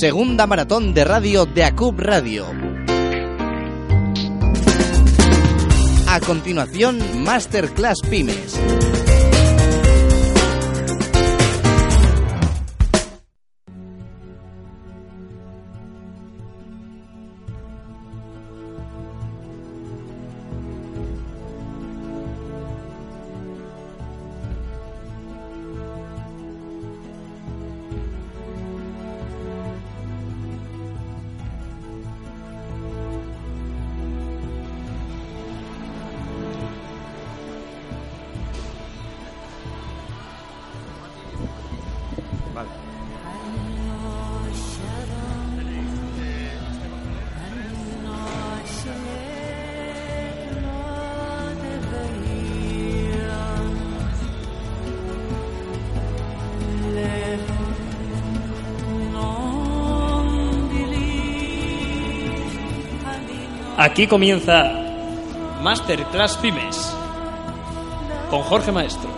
Segunda maratón de radio de ACUB Radio. A continuación, Masterclass Pymes. Aquí comienza Masterclass Pymes con Jorge Maestro.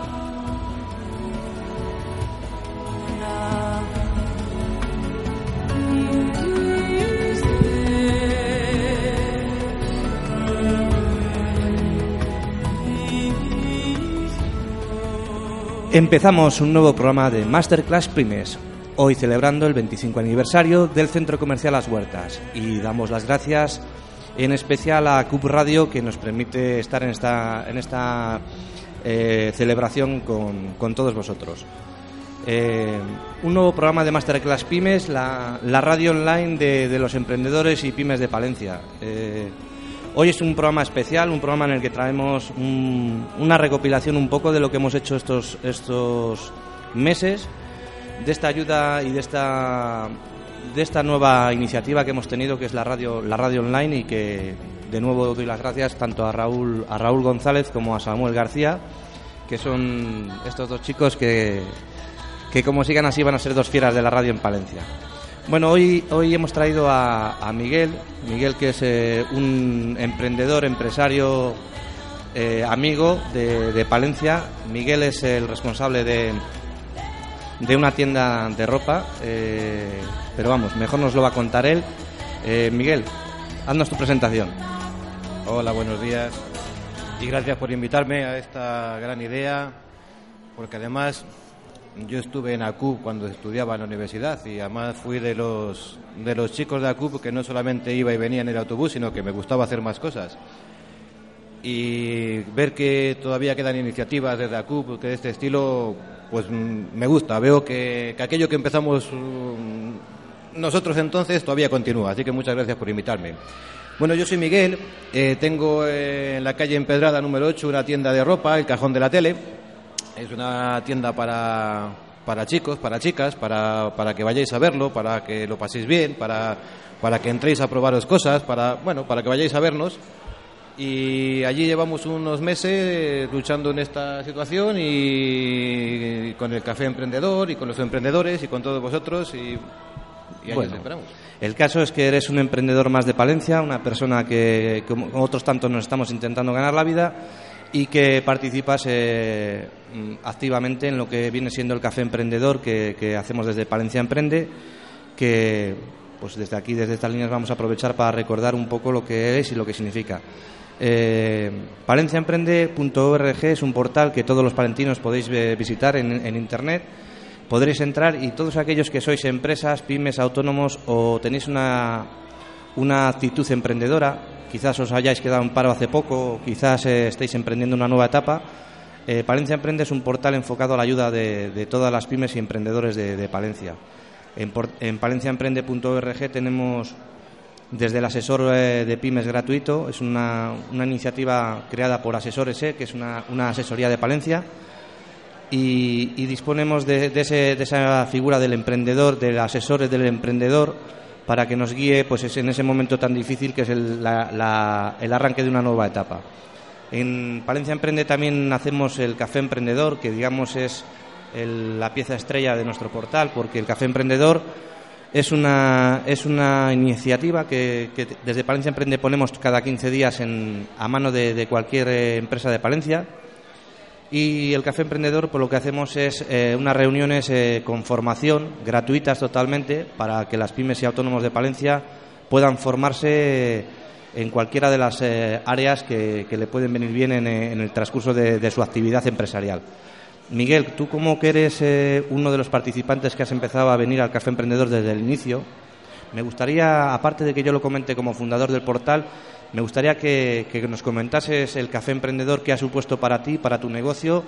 Empezamos un nuevo programa de Masterclass Pymes, hoy celebrando el 25 aniversario del Centro Comercial Las Huertas y damos las gracias en especial a CUP Radio que nos permite estar en esta, en esta eh, celebración con, con, todos vosotros. Eh, un nuevo programa de Masterclass Pymes, la, la radio online de, de, los emprendedores y pymes de Palencia. Eh, hoy es un programa especial, un programa en el que traemos un, una recopilación un poco de lo que hemos hecho estos, estos meses, de esta ayuda y de esta de esta nueva iniciativa que hemos tenido, que es la radio, la radio online, y que de nuevo doy las gracias tanto a Raúl, a Raúl González como a Samuel García, que son estos dos chicos que, que como sigan así van a ser dos fieras de la radio en Palencia. Bueno, hoy, hoy hemos traído a, Miguel, Miguel que es eh, un emprendedor, empresario, eh, amigo de, de Palencia. Miguel es el responsable de, de una tienda de ropa, eh, pero vamos, mejor nos lo va a contar él. Eh, Miguel, haznos tu presentación. Hola, buenos días y gracias por invitarme a esta gran idea, porque además yo estuve en ACUB cuando estudiaba en la universidad y además fui de los, de los chicos de ACUB que no solamente iba y venía en el autobús, sino que me gustaba hacer más cosas. Y ver que todavía quedan iniciativas desde ACUB de este estilo, pues me gusta. Veo que, que aquello que empezamos um, nosotros entonces todavía continúa. Así que muchas gracias por invitarme. Bueno, yo soy Miguel, eh, tengo eh, en la calle Empedrada número 8 una tienda de ropa, el Cajón de la Tele. Es una tienda para, para chicos, para chicas, para, para que vayáis a verlo, para que lo paséis bien, para, para que entréis a probaros cosas, para, bueno, para que vayáis a vernos. Y allí llevamos unos meses luchando en esta situación y con el Café Emprendedor y con los emprendedores y con todos vosotros y, y ahí Bueno. os esperamos. El caso es que eres un emprendedor más de Palencia, una persona que, como otros tantos, nos estamos intentando ganar la vida y que participas eh, mm, activamente en lo que viene siendo el Café Emprendedor que, que hacemos desde Palencia Emprende, que pues desde aquí, desde estas líneas, vamos a aprovechar para recordar un poco lo que es y lo que significa. Eh, palenciaemprende.org es un portal que todos los palentinos podéis eh, visitar en, en Internet. Podréis entrar y todos aquellos que sois empresas, pymes, autónomos o tenéis una, una actitud emprendedora, quizás os hayáis quedado en paro hace poco, quizás eh, estéis emprendiendo una nueva etapa. Eh, Palencia Emprende es un portal enfocado a la ayuda de, todas las pymes y emprendedores de, Palencia. En, palenciaemprende.org tenemos desde el asesor eh, de pymes gratuito, es una, iniciativa creada por Asesores, que es una, asesoría de Palencia, y, disponemos de, esa figura del emprendedor, del asesor del emprendedor, para que nos guíe pues, en ese momento tan difícil que es el, el arranque de una nueva etapa. En Palencia Emprende también hacemos el Café Emprendedor, que digamos es la pieza estrella de nuestro portal, porque el Café Emprendedor es una, es una iniciativa que, desde Palencia Emprende ponemos cada 15 días en, a mano de, cualquier eh, empresa de Palencia. Y el Café Emprendedor, pues lo que hacemos es eh, unas reuniones eh, con formación gratuitas totalmente para que las pymes y autónomos de Palencia puedan formarse en cualquiera de las áreas que, le pueden venir bien en, el transcurso de su actividad empresarial. Miguel, tú como que eres eh, uno de los participantes que has empezado a venir al Café Emprendedor desde el inicio, me gustaría, aparte de que yo lo comente como fundador del portal, me gustaría que, nos comentases el Café Emprendedor que ha supuesto para ti, para tu negocio,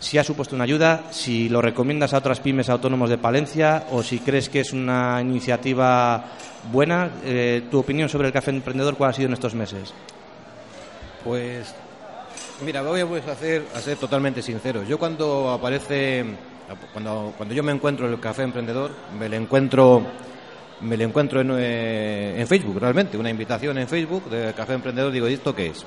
si ha supuesto una ayuda, si lo recomiendas a otras pymes autónomos de Palencia o si crees que es una iniciativa buena. Eh, ¿Tu opinión sobre el Café Emprendedor cuál ha sido en estos meses? Pues Mira, voy a ser, a ser totalmente sincero. Yo cuando aparece, cuando, cuando yo me encuentro en el Café Emprendedor, me lo encuentro, me lo encuentro en, eh, en Facebook, realmente, una invitación en Facebook del Café Emprendedor, digo, ¿y esto qué es?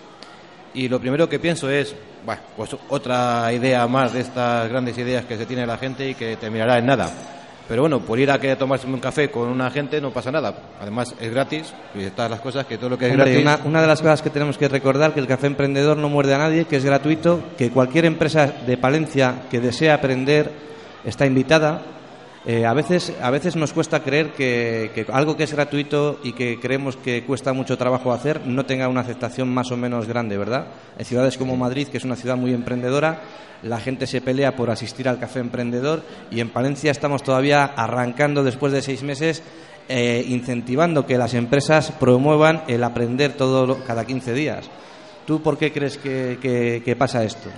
Y lo primero que pienso es, bueno, pues otra idea más de estas grandes ideas que se tiene la gente y que terminará en nada. Pero bueno, por ir a que tomarse un café con una gente no pasa nada. Además es gratis y están las cosas que todo lo que es gratis. Una, de las cosas que tenemos que recordar que el café emprendedor no muerde a nadie, que es gratuito, que cualquier empresa de Palencia que desee aprender está invitada. Eh, a veces a veces nos cuesta creer que, algo que es gratuito y que creemos que cuesta mucho trabajo hacer no tenga una aceptación más o menos grande, ¿verdad? En ciudades como Madrid, que es una ciudad muy emprendedora, la gente se pelea por asistir al café emprendedor y en Palencia estamos todavía arrancando después de seis meses eh, incentivando que las empresas promuevan el aprender todo cada 15 días. ¿Tú por qué crees que pasa esto?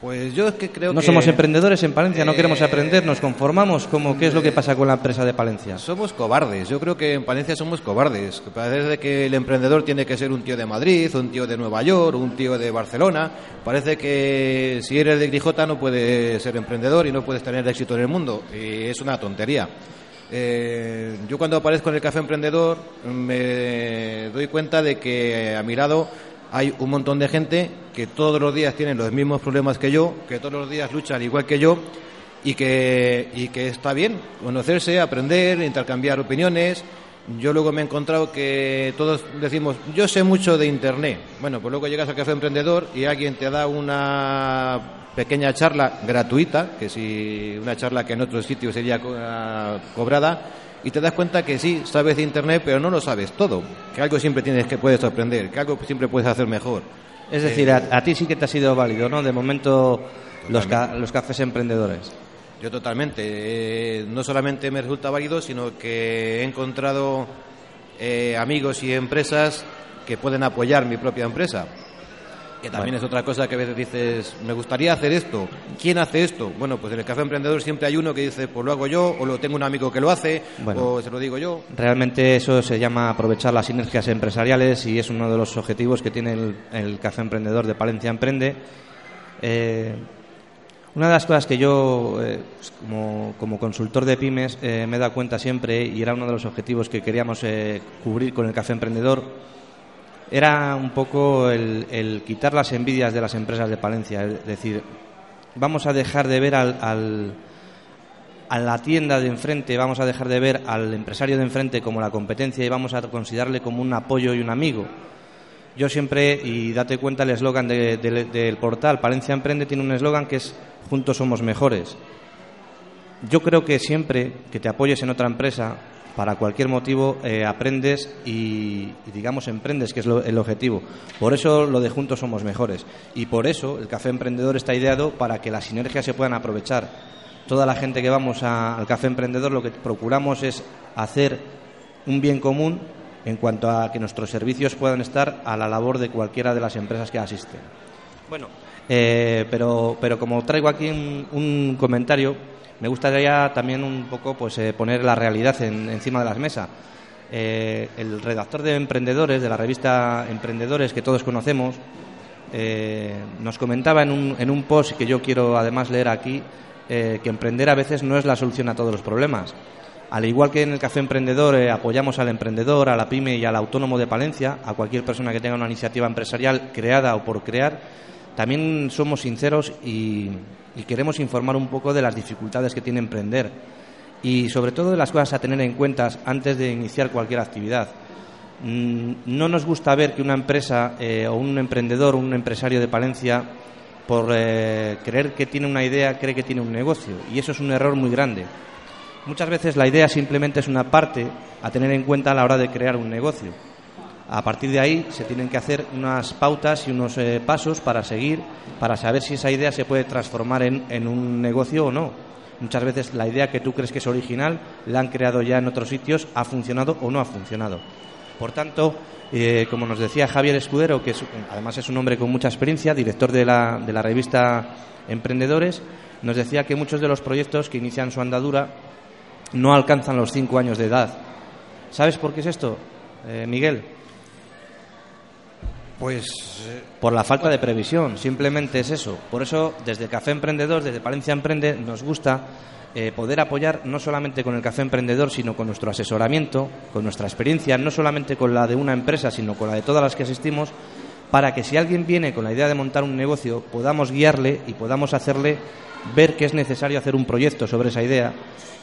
Pues yo es que creo no que... No somos emprendedores en Palencia, no queremos aprender, nos conformamos. como ¿Qué es lo que pasa con la empresa de Palencia? Somos cobardes, yo creo que en Palencia somos cobardes. Parece que el emprendedor tiene que ser un tío de Madrid, un tío de Nueva York, un tío de Barcelona. Parece que si eres de Grijota no puedes ser emprendedor y no puedes tener éxito en el mundo. Y es una tontería. Eh, yo cuando aparezco en el café emprendedor me doy cuenta de que a mi lado hay un montón de gente que todos los días tienen los mismos problemas que yo, que todos los días luchan igual que yo y que, y que está bien conocerse, aprender, intercambiar opiniones. Yo luego me he encontrado que todos decimos, yo sé mucho de Internet. Bueno, pues luego llegas al café emprendedor y alguien te da una pequeña charla gratuita, que si una charla que en otro sitio sería cobrada, y te das cuenta que sí, sabes de Internet, pero no lo sabes todo, que algo siempre tienes que puedes aprender, que algo siempre puedes hacer mejor. Es decir, a, a, ti sí que te ha sido válido, ¿no? De momento los, los cafés emprendedores. Yo totalmente. Eh, no solamente me resulta válido, sino que he encontrado eh, amigos y empresas que pueden apoyar mi propia empresa. Que también es otra cosa que a veces dices, me gustaría hacer esto. ¿Quién hace esto? Bueno, pues en el Café Emprendedor siempre hay uno que dice, pues lo hago yo, o lo tengo un amigo que lo hace, o se lo digo yo. Realmente eso se llama aprovechar las sinergias empresariales y es uno de los objetivos que tiene el, Café Emprendedor de Palencia Emprende. Eh, una de las cosas que yo, eh, pues como, consultor de pymes, eh, me he dado cuenta siempre, y era uno de los objetivos que queríamos cubrir con el Café Emprendedor, era un poco el, quitar las envidias de las empresas de Palencia. Es decir, vamos a dejar de ver al, a la tienda de enfrente, vamos a dejar de ver al empresario de enfrente como la competencia y vamos a considerarle como un apoyo y un amigo. Yo siempre, y date cuenta, el eslogan del portal Palencia Emprende tiene un eslogan que es Juntos somos mejores. Yo creo que siempre que te apoyes en otra empresa, para cualquier motivo eh, aprendes y, digamos emprendes, que es el objetivo. Por eso lo de juntos somos mejores. Y por eso el café emprendedor está ideado para que las sinergias se puedan aprovechar. Toda la gente que vamos al café emprendedor lo que procuramos es hacer un bien común en cuanto a que nuestros servicios puedan estar a la labor de cualquiera de las empresas que asisten. Bueno, eh, pero, pero como traigo aquí un comentario, me gustaría también un poco pues eh, poner la realidad encima de las mesas. Eh, el redactor de Emprendedores, de la revista Emprendedores, que todos conocemos, eh, nos comentaba en un, en un post que yo quiero además leer aquí, que emprender a veces no es la solución a todos los problemas. Al igual que en el Café Emprendedor apoyamos al emprendedor, a la pyme y al autónomo de Palencia, a cualquier persona que tenga una iniciativa empresarial creada o por crear, también somos sinceros y, queremos informar un poco de las dificultades que tiene emprender y sobre todo de las cosas a tener en cuenta antes de iniciar cualquier actividad. Mm, no nos gusta ver que una empresa eh, o un emprendedor, un empresario de Palencia, por eh, creer que tiene una idea, cree que tiene un negocio. Y eso es un error muy grande. Muchas veces la idea simplemente es una parte a tener en cuenta a la hora de crear un negocio. A partir de ahí se tienen que hacer unas pautas y unos eh, pasos para seguir, para saber si esa idea se puede transformar en, un negocio o no. Muchas veces la idea que tú crees que es original la han creado ya en otros sitios, ha funcionado o no ha funcionado. Por tanto, eh, como nos decía Javier Escudero, que además es un hombre con mucha experiencia, director de la, de la revista Emprendedores, nos decía que muchos de los proyectos que inician su andadura no alcanzan los cinco años de edad. ¿Sabes por qué es esto, eh, Miguel? Pues eh, por la falta de previsión, simplemente es eso. Por eso, desde Café Emprendedor, desde Palencia Emprende, nos gusta eh, poder apoyar no solamente con el Café Emprendedor, sino con nuestro asesoramiento, con nuestra experiencia, no solamente con la de una empresa, sino con la de todas las que asistimos, para que si alguien viene con la idea de montar un negocio, podamos guiarle y podamos hacerle ver que es necesario hacer un proyecto sobre esa idea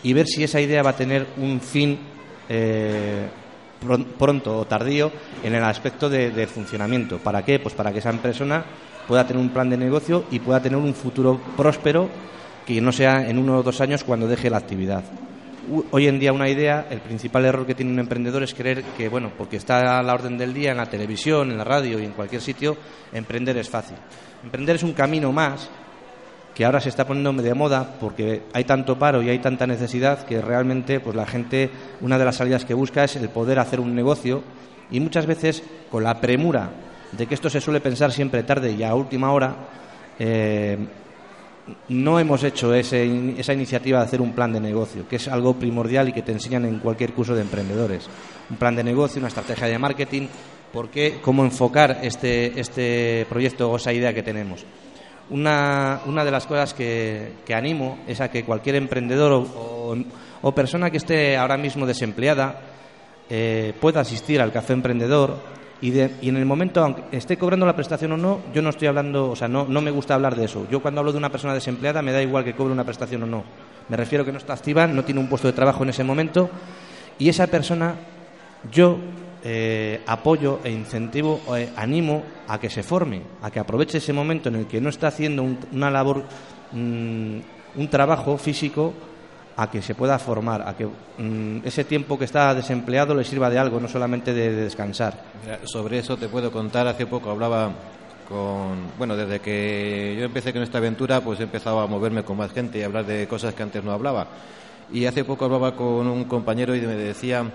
y ver si esa idea va a tener un fin. Eh, pronto o tardío en el aspecto de, funcionamiento. ¿Para qué? Pues para que esa persona pueda tener un plan de negocio y pueda tener un futuro próspero que no sea en uno o dos años cuando deje la actividad. Hoy en día una idea, el principal error que tiene un emprendedor es creer que, bueno, porque está a la orden del día en la televisión, en la radio y en cualquier sitio, emprender es fácil. Emprender es un camino más que ahora se está poniendo de moda porque hay tanto paro y hay tanta necesidad que realmente pues la gente una de las salidas que busca es el poder hacer un negocio y muchas veces con la premura de que esto se suele pensar siempre tarde y a última hora eh, no hemos hecho esa iniciativa de hacer un plan de negocio, que es algo primordial y que te enseñan en cualquier curso de emprendedores. Un plan de negocio, una estrategia de marketing, por qué, cómo enfocar este, este proyecto o esa idea que tenemos. Una, una de las cosas que, que, animo es a que cualquier emprendedor o, persona que esté ahora mismo desempleada eh, pueda asistir al café emprendedor y, de, y, en el momento, aunque esté cobrando la prestación o no, yo no estoy hablando, o sea, no, no me gusta hablar de eso. Yo cuando hablo de una persona desempleada me da igual que cobre una prestación o no. Me refiero que no está activa, no tiene un puesto de trabajo en ese momento y esa persona, yo eh, apoyo e incentivo, eh, animo a que se forme, a que aproveche ese momento en el que no está haciendo una labor, mm, un trabajo físico, a que se pueda formar, a que mm, ese tiempo que está desempleado le sirva de algo, no solamente de, descansar. sobre eso te puedo contar, hace poco hablaba con, bueno, desde que yo empecé con esta aventura, pues he empezado a moverme con más gente y hablar de cosas que antes no hablaba. Y hace poco hablaba con un compañero y me decía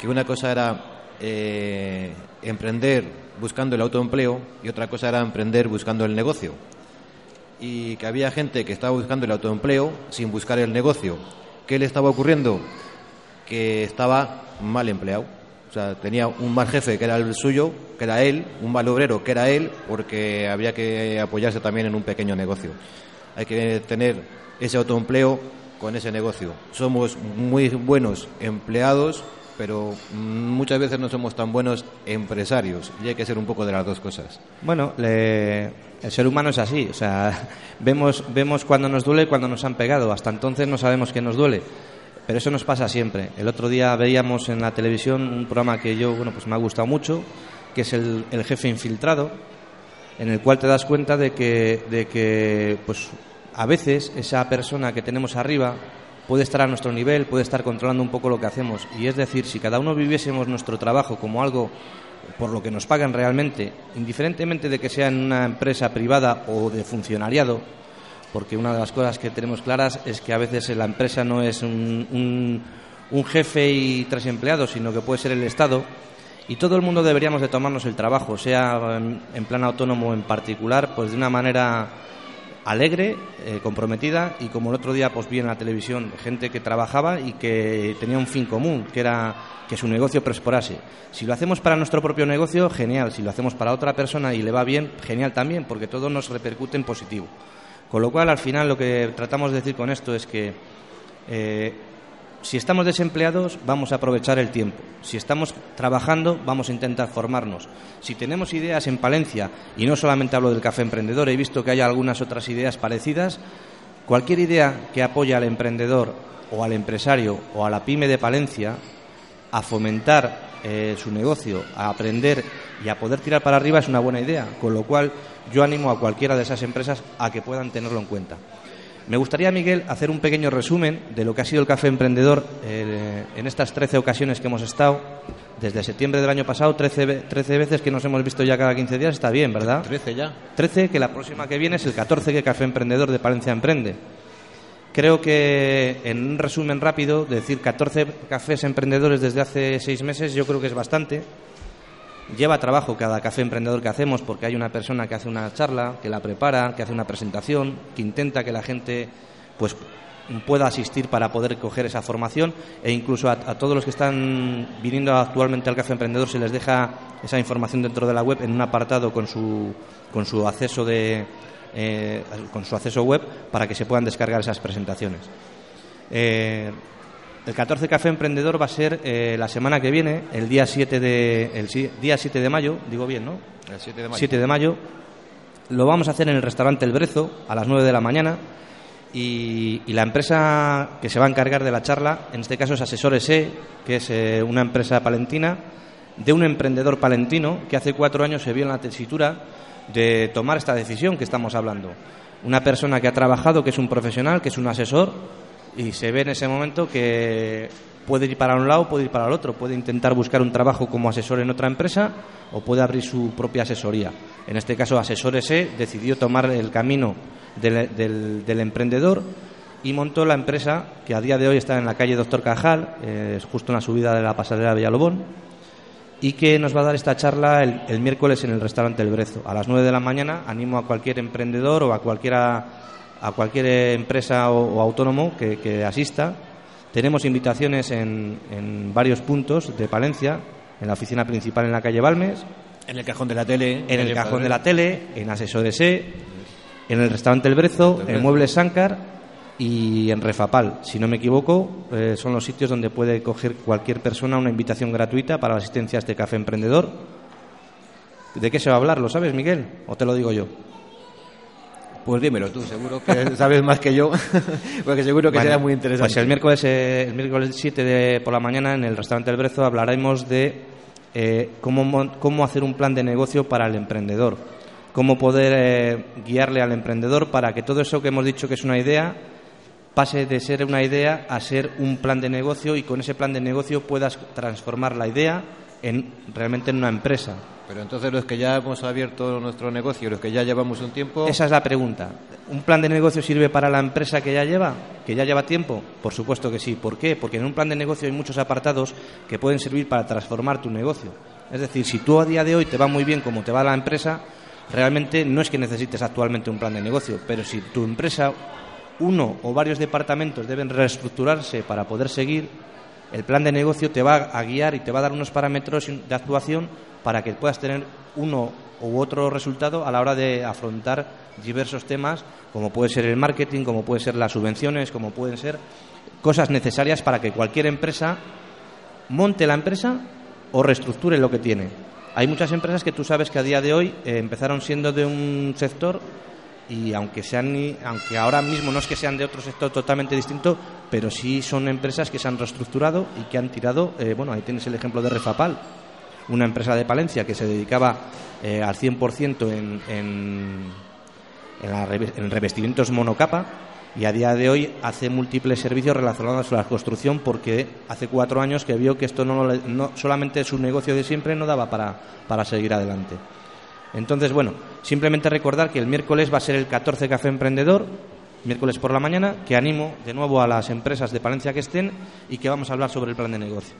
que una cosa era eh, emprender buscando el autoempleo y otra cosa era emprender buscando el negocio. Y que había gente que estaba buscando el autoempleo sin buscar el negocio. ¿Qué le estaba ocurriendo? Que estaba mal empleado. O sea, tenía un mal jefe que era el suyo, que era él, un mal obrero que era él, porque había que apoyarse también en un pequeño negocio. Hay que tener ese autoempleo con ese negocio. Somos muy buenos empleados, pero muchas veces no somos tan buenos empresarios y hay que ser un poco de las dos cosas. Bueno, el ser humano es así, o sea, vemos, vemos cuando nos duele y cuando nos han pegado, hasta entonces no sabemos que nos duele. Pero eso nos pasa siempre. El otro día veíamos en la televisión un programa que yo, bueno, pues me ha gustado mucho, que es el, el jefe infiltrado, en el cual te das cuenta de que, de que, pues, a veces esa persona que tenemos arriba puede estar a nuestro nivel, puede estar controlando un poco lo que hacemos. Y es decir, si cada uno viviésemos nuestro trabajo como algo por lo que nos pagan realmente, indiferentemente de que sea en una empresa privada o de funcionariado, porque una de las cosas que tenemos claras es que a veces la empresa no es un, un, jefe y tres empleados, sino que puede ser el Estado, y todo el mundo deberíamos de tomarnos el trabajo, sea en, plan autónomo o en particular, pues de una manera alegre, eh, comprometida y como el otro día pues vi en la televisión gente que trabajaba y que tenía un fin común, que era que su negocio prosperase. Si lo hacemos para nuestro propio negocio, genial. Si lo hacemos para otra persona y le va bien, genial también, porque todo nos repercute en positivo. Con lo cual, al final, lo que tratamos de decir con esto es que eh, si estamos desempleados, vamos a aprovechar el tiempo. Si estamos trabajando, vamos a intentar formarnos. Si tenemos ideas en Palencia, y no solamente hablo del café emprendedor, he visto que hay algunas otras ideas parecidas, cualquier idea que apoye al emprendedor o al empresario o a la pyme de Palencia a fomentar eh, su negocio, a aprender y a poder tirar para arriba es una buena idea. Con lo cual, yo animo a cualquiera de esas empresas a que puedan tenerlo en cuenta. Me gustaría, Miguel, hacer un pequeño resumen de lo que ha sido el Café Emprendedor eh, en estas 13 ocasiones que hemos estado. Desde septiembre del año pasado, 13, 13 veces que nos hemos visto ya cada 15 días, está bien, ¿verdad? 13 ya. 13, que la próxima que viene es el 14 que Café Emprendedor de Palencia Emprende. Creo que, en un resumen rápido, decir 14 cafés emprendedores desde hace seis meses, yo creo que es bastante Lleva trabajo cada café emprendedor que hacemos porque hay una persona que hace una charla, que la prepara, que hace una presentación, que intenta que la gente pues pueda asistir para poder coger esa formación e incluso a, todos los que están viniendo actualmente al Café Emprendedor se les deja esa información dentro de la web en un apartado con su, con su acceso de eh, con su acceso web para que se puedan descargar esas presentaciones. Eh, el 14 Café Emprendedor va a ser eh, la semana que viene, el día 7 de, el día 7 de mayo, digo bien, ¿no? El 7 de mayo. 7 de mayo. Lo vamos a hacer en el restaurante El Brezo a las 9 de la mañana y, la empresa que se va a encargar de la charla, en este caso es Asesores E, que es eh, una empresa palentina de un emprendedor palentino que hace cuatro años se vio en la tesitura de tomar esta decisión que estamos hablando. Una persona que ha trabajado, que es un profesional, que es un asesor, y se ve en ese momento que puede ir para un lado, puede ir para el otro, puede intentar buscar un trabajo como asesor en otra empresa o puede abrir su propia asesoría. En este caso, Asesores E decidió tomar el camino del, emprendedor y montó la empresa que a día de hoy está en la calle Doctor Cajal, es justo en la subida de la pasarela Villalobón, y que nos va a dar esta charla el, miércoles en el restaurante El Brezo. A las 9 de la mañana animo a cualquier emprendedor o a cualquiera a cualquier empresa o, autónomo que, asista. Tenemos invitaciones en, varios puntos de Palencia, en la oficina principal en la calle Balmes. En el cajón de la tele. En el cajón de la tele, en Asesores en el restaurante El Brezo, en Muebles Sancar y en Refapal. Si no me equivoco, eh, son los sitios donde puede coger cualquier persona una invitación gratuita para la asistencia a este café emprendedor. ¿De qué se va a hablar? ¿Lo sabes, Miguel? ¿O te lo digo yo? Pues dímelo tú, seguro que sabes más que yo, porque seguro que será muy interesante. Pues el miércoles, eh, el miércoles 7 de, por la mañana en el restaurante El Brezo hablaremos de eh, cómo, cómo hacer un plan de negocio para el emprendedor, cómo poder eh, guiarle al emprendedor para que todo eso que hemos dicho que es una idea pase de ser una idea a ser un plan de negocio y con ese plan de negocio puedas transformar la idea en realmente en una empresa pero entonces los que ya hemos abierto nuestro negocio, los que ya llevamos un tiempo... Esa es la pregunta. ¿Un plan de negocio sirve para la empresa que ya lleva, que ya lleva tiempo? Por supuesto que sí. ¿Por qué? Porque en un plan de negocio hay muchos apartados que pueden servir para transformar tu negocio. Es decir, si tú a día de hoy te va muy bien como te va la empresa, realmente no es que necesites actualmente un plan de negocio, pero si tu empresa, uno o varios departamentos deben reestructurarse para poder seguir, el plan de negocio te va a guiar y te va a dar unos parámetros de actuación para que puedas tener uno u otro resultado a la hora de afrontar diversos temas, como puede ser el marketing, como puede ser las subvenciones, como pueden ser cosas necesarias para que cualquier empresa monte la empresa o reestructure lo que tiene. Hay muchas empresas que tú sabes que a día de hoy eh, empezaron siendo de un sector y aunque sean aunque ahora mismo no es que sean de otro sector totalmente distinto, pero sí son empresas que se han reestructurado y que han tirado, eh, bueno, ahí tienes el ejemplo de Refapal, una empresa de Palencia que se dedicaba eh, al 100% en, en, en, revestimientos monocapa y a día de hoy hace múltiples servicios relacionados con la construcción porque hace cuatro años que vio que esto no, no solamente su negocio de siempre no daba para, para seguir adelante. Entonces, bueno, simplemente recordar que el miércoles va a ser el 14 Café Emprendedor, miércoles por la mañana, que animo de nuevo a las empresas de Palencia que estén y que vamos a hablar sobre el plan de negocio.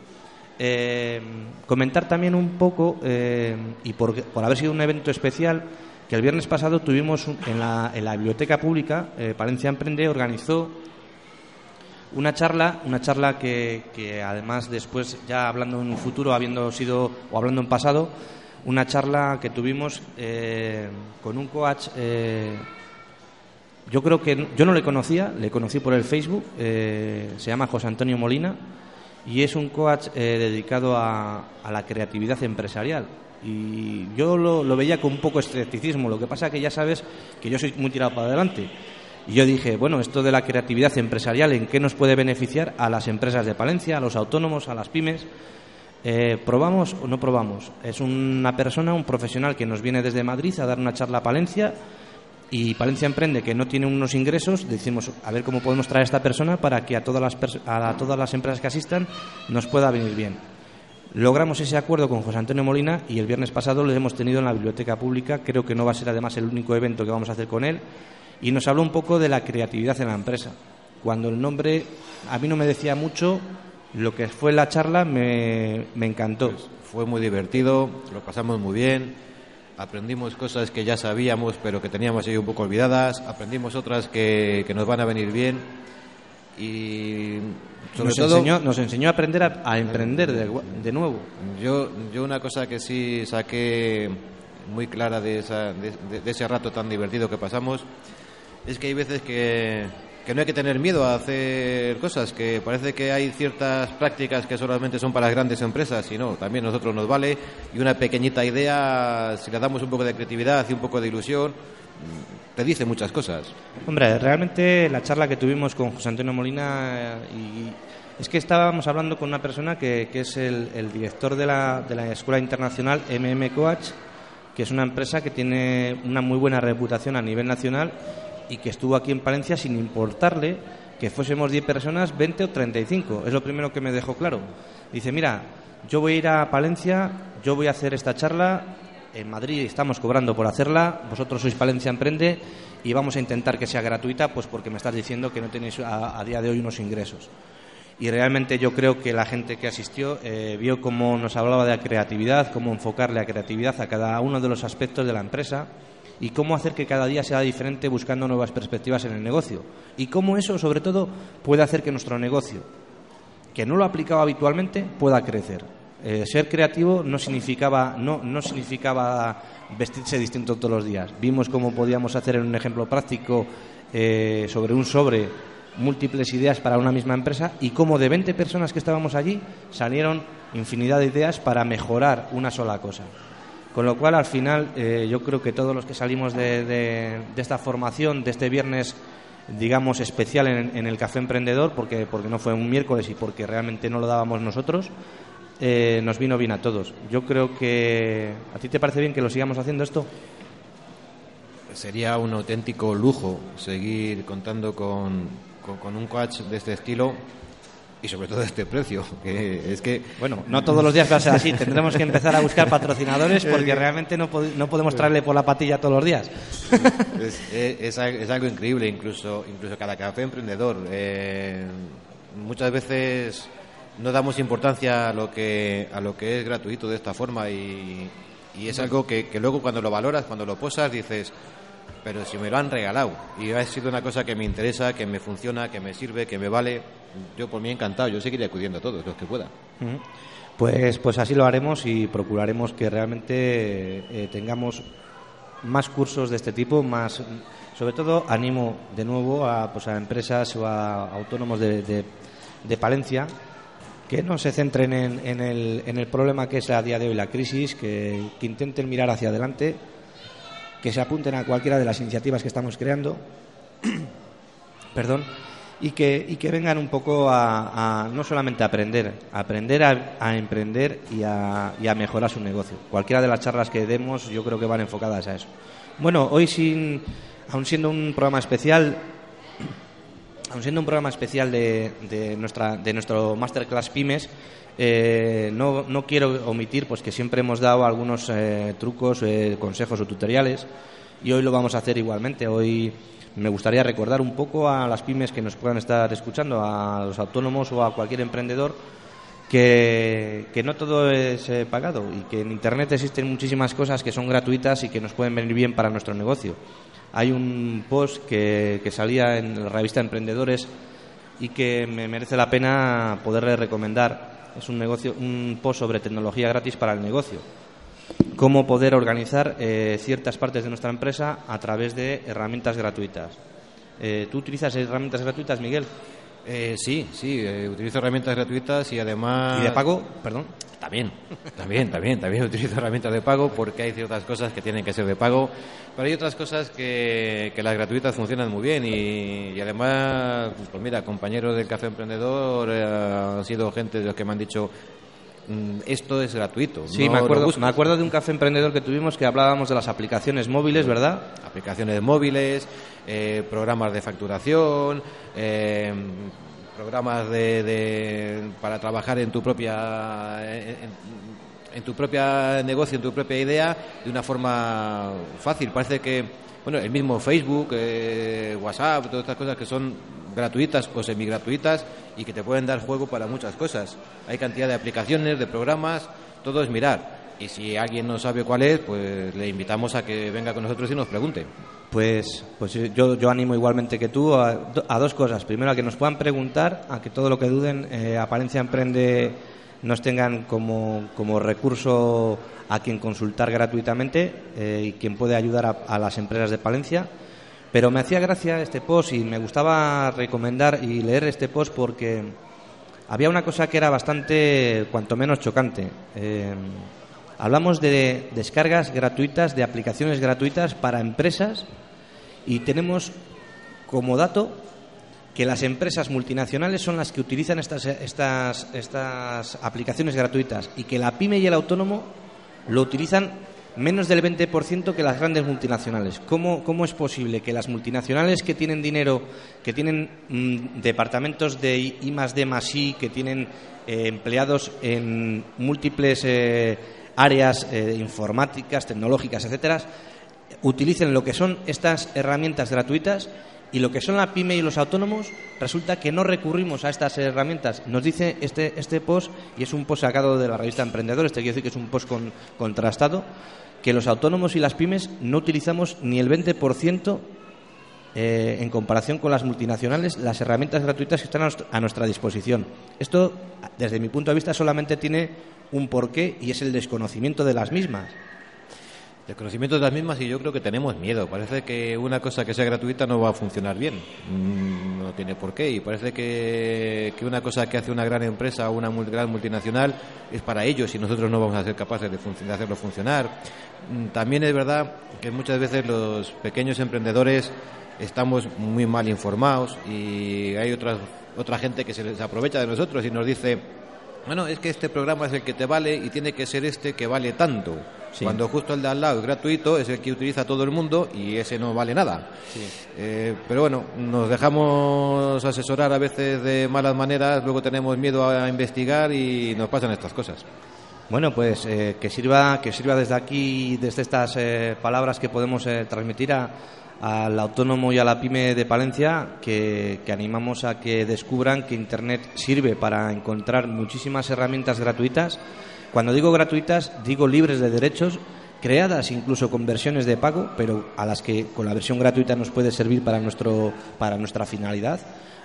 Eh, comentar también un poco, eh, y por, por, haber sido un evento especial, que el viernes pasado tuvimos en la, en la biblioteca pública, eh, Palencia Emprende organizó una charla, una charla que, que, además después, ya hablando en un futuro, habiendo sido, o hablando en pasado, una charla que tuvimos eh, con un coach, eh, yo creo que yo no le conocía, le conocí por el Facebook, eh, se llama José Antonio Molina y es un coach dedicado a, a, la creatividad empresarial. Y yo lo, lo veía con un poco escepticismo, lo que pasa que ya sabes que yo soy muy tirado para adelante. Y yo dije, bueno, esto de la creatividad empresarial, ¿en qué nos puede beneficiar a las empresas de Palencia, a los autónomos, a las pymes? Eh, ¿Probamos o no probamos? Es una persona, un profesional que nos viene desde Madrid a dar una charla a Palencia y Palencia Emprende, que no tiene unos ingresos, decimos, a ver cómo podemos traer a esta persona para que a todas las, a todas las empresas que asistan nos pueda venir bien. Logramos ese acuerdo con José Antonio Molina y el viernes pasado lo hemos tenido en la biblioteca pública. Creo que no va a ser además el único evento que vamos a hacer con él y nos habló un poco de la creatividad en la empresa. Cuando el nombre a mí no me decía mucho, lo que fue la charla me, me encantó. Pues fue muy divertido, lo pasamos muy bien, aprendimos cosas que ya sabíamos pero que teníamos ahí un poco olvidadas, aprendimos otras que, que nos van a venir bien y sobre nos, todo enseñó, nos enseñó a aprender a, a emprender de, de, nuevo. Yo, yo una cosa que sí saqué muy clara de, esa, de, de ese rato tan divertido que pasamos es que hay veces que, que no hay que tener miedo a hacer cosas, que parece que hay ciertas prácticas que solamente son para las grandes empresas y no, también a nosotros nos vale y una pequeñita idea, si le damos un poco de creatividad y un poco de ilusión, te dice muchas cosas. Hombre, realmente la charla que tuvimos con José Antonio Molina y es que estábamos hablando con una persona que, que es el, el, director de la, de la Escuela Internacional MM Coach, que es una empresa que tiene una muy buena reputación a nivel nacional y que estuvo aquí en Palencia sin importarle que fuésemos 10 personas, 20 o 35. Es lo primero que me dejó claro. Dice, mira, yo voy a ir a Palencia, yo voy a hacer esta charla, en Madrid estamos cobrando por hacerla, vosotros sois Palencia Emprende y vamos a intentar que sea gratuita, pues porque me estás diciendo que no tenéis a, día de hoy unos ingresos. Y realmente yo creo que la gente que asistió eh, vio cómo nos hablaba de la creatividad, cómo enfocarle la creatividad a cada uno de los aspectos de la empresa y cómo hacer que cada día sea diferente buscando nuevas perspectivas en el negocio. Y cómo eso, sobre todo, puede hacer que nuestro negocio, que no lo aplicaba habitualmente, pueda crecer. Eh, ser creativo no significaba, no, no significaba vestirse distinto todos los días. Vimos cómo podíamos hacer en un ejemplo práctico eh, sobre un sobre múltiples ideas para una misma empresa y cómo de 20 personas que estábamos allí salieron infinidad de ideas para mejorar una sola cosa. Con lo cual, al final, eh, yo creo que todos los que salimos de, esta formación, de este viernes, digamos, especial en, el Café Emprendedor, porque, porque no fue un miércoles y porque realmente no lo dábamos nosotros, eh, nos vino bien a todos. Yo creo que... ¿A ti te parece bien que lo sigamos haciendo esto? Sería un auténtico lujo seguir contando con, con, con un coach de este estilo y sobre todo este precio que es que bueno no todos los días va a ser así. Tendremos que empezar a buscar patrocinadores porque realmente no, pod no podemos traerle por la patilla todos los días. es, es, es, algo increíble incluso incluso cada café emprendedor. Eh, muchas veces no damos importancia a lo que a lo que es gratuito de esta forma y, y es algo que, que luego cuando lo valoras cuando lo posas dices pero si me lo han regalado y ha sido una cosa que me interesa, que me funciona, que me sirve, que me vale, yo por mí encantado, yo seguiré acudiendo a todos los que pueda. Pues, pues así lo haremos y procuraremos que realmente eh, tengamos más cursos de este tipo, más, sobre todo animo de nuevo a, pues a empresas o a autónomos de, de, de Palencia que no se centren en, en, el, en el problema que es a día de hoy la crisis, que, que intenten mirar hacia adelante que se apunten a cualquiera de las iniciativas que estamos creando. Perdón y que, y que vengan un poco a, a no solamente a aprender, a aprender a, a emprender y a, y a, mejorar su negocio. Cualquiera de las charlas que demos yo creo que van enfocadas a eso. Bueno, hoy sin, aun siendo un programa especial, aun siendo un programa especial de, de, nuestra, de nuestro Masterclass Pymes, eh, no, no, quiero omitir pues que siempre hemos dado algunos eh, trucos, eh, consejos o tutoriales y hoy lo vamos a hacer igualmente. Hoy me gustaría recordar un poco a las pymes que nos puedan estar escuchando, a los autónomos o a cualquier emprendedor, que, que no todo es eh, pagado y que en Internet existen muchísimas cosas que son gratuitas y que nos pueden venir bien para nuestro negocio. Hay un post que, que salía en la revista Emprendedores y que me merece la pena poderle recomendar. Es un, negocio, un post sobre tecnología gratis para el negocio. Cómo poder organizar eh, ciertas partes de nuestra empresa a través de herramientas gratuitas. Eh, ¿Tú utilizas herramientas gratuitas, Miguel? Eh, sí, sí, eh, utilizo herramientas gratuitas y además... ¿Y de pago? Perdón. También, también, también, también utilizo herramientas de pago porque hay ciertas cosas que tienen que ser de pago, pero hay otras cosas que, que las gratuitas funcionan muy bien y, y además, pues mira, compañeros del Café Emprendedor eh, han sido gente de los que me han dicho esto es gratuito. Sí, no me, acuerdo, busques". me acuerdo de un café emprendedor que tuvimos que hablábamos de las aplicaciones móviles, ¿verdad? aplicaciones móviles, eh, programas de facturación, eh, programas de, de- para trabajar en tu propia en, en tu propia negocio, en tu propia idea, de una forma fácil. Parece que bueno, el mismo Facebook, eh, WhatsApp, todas estas cosas que son gratuitas o semi gratuitas y que te pueden dar juego para muchas cosas. Hay cantidad de aplicaciones, de programas, todo es mirar. Y si alguien no sabe cuál es, pues le invitamos a que venga con nosotros y nos pregunte. Pues, pues yo, yo animo igualmente que tú a, a dos cosas. Primero, a que nos puedan preguntar, a que todo lo que duden, eh, a Palencia Emprende nos tengan como, como recurso a quien consultar gratuitamente eh, y quien puede ayudar a, a las empresas de Palencia. Pero me hacía gracia este post y me gustaba recomendar y leer este post porque había una cosa que era bastante, cuanto menos chocante. Eh, hablamos de descargas gratuitas, de aplicaciones gratuitas para empresas y tenemos como dato que las empresas multinacionales son las que utilizan estas, estas, estas aplicaciones gratuitas y que la pyme y el autónomo lo utilizan menos del 20% que las grandes multinacionales. ¿Cómo, ¿Cómo es posible que las multinacionales que tienen dinero, que tienen mm, departamentos de I, más D I, que tienen eh, empleados en múltiples eh, áreas eh, informáticas, tecnológicas, etcétera, utilicen lo que son estas herramientas gratuitas y lo que son la pyme y los autónomos, resulta que no recurrimos a estas herramientas. Nos dice este, este post, y es un post sacado de la revista Emprendedores, te quiero decir que es un post con- contrastado, que los autónomos y las pymes no utilizamos ni el 20% eh, en comparación con las multinacionales, las herramientas gratuitas que están a nuestra disposición. Esto, desde mi punto de vista, solamente tiene un porqué y es el desconocimiento de las mismas. El conocimiento de las mismas y yo creo que tenemos miedo. Parece que una cosa que sea gratuita no va a funcionar bien. Mm, No tiene por qué. Y parece que, que una cosa que hace una gran empresa o una gran multinacional es para ellos y nosotros no vamos a ser capaces de, de hacerlo funcionar. Mm, También es verdad que muchas veces los pequeños emprendedores estamos muy mal informados y hay otras, otra gente que se les aprovecha de nosotros y nos dice bueno, es que este programa es el que te vale y tiene que ser este que vale tanto. Sí. Cuando justo el de al lado es gratuito, es el que utiliza todo el mundo y ese no vale nada. Eh, pero bueno, nos dejamos asesorar a veces de malas maneras, luego tenemos miedo a investigar y nos pasan estas cosas. Bueno, pues eh, que sirva que sirva desde aquí, desde estas eh, palabras que podemos eh, transmitir a- al autónomo y a la pyme de Palencia, que, que animamos a que descubran que Internet sirve para encontrar muchísimas herramientas gratuitas. Cuando digo gratuitas, digo libres de derechos, creadas incluso con versiones de pago, pero a las que con la versión gratuita nos puede servir para, nuestro, para nuestra finalidad.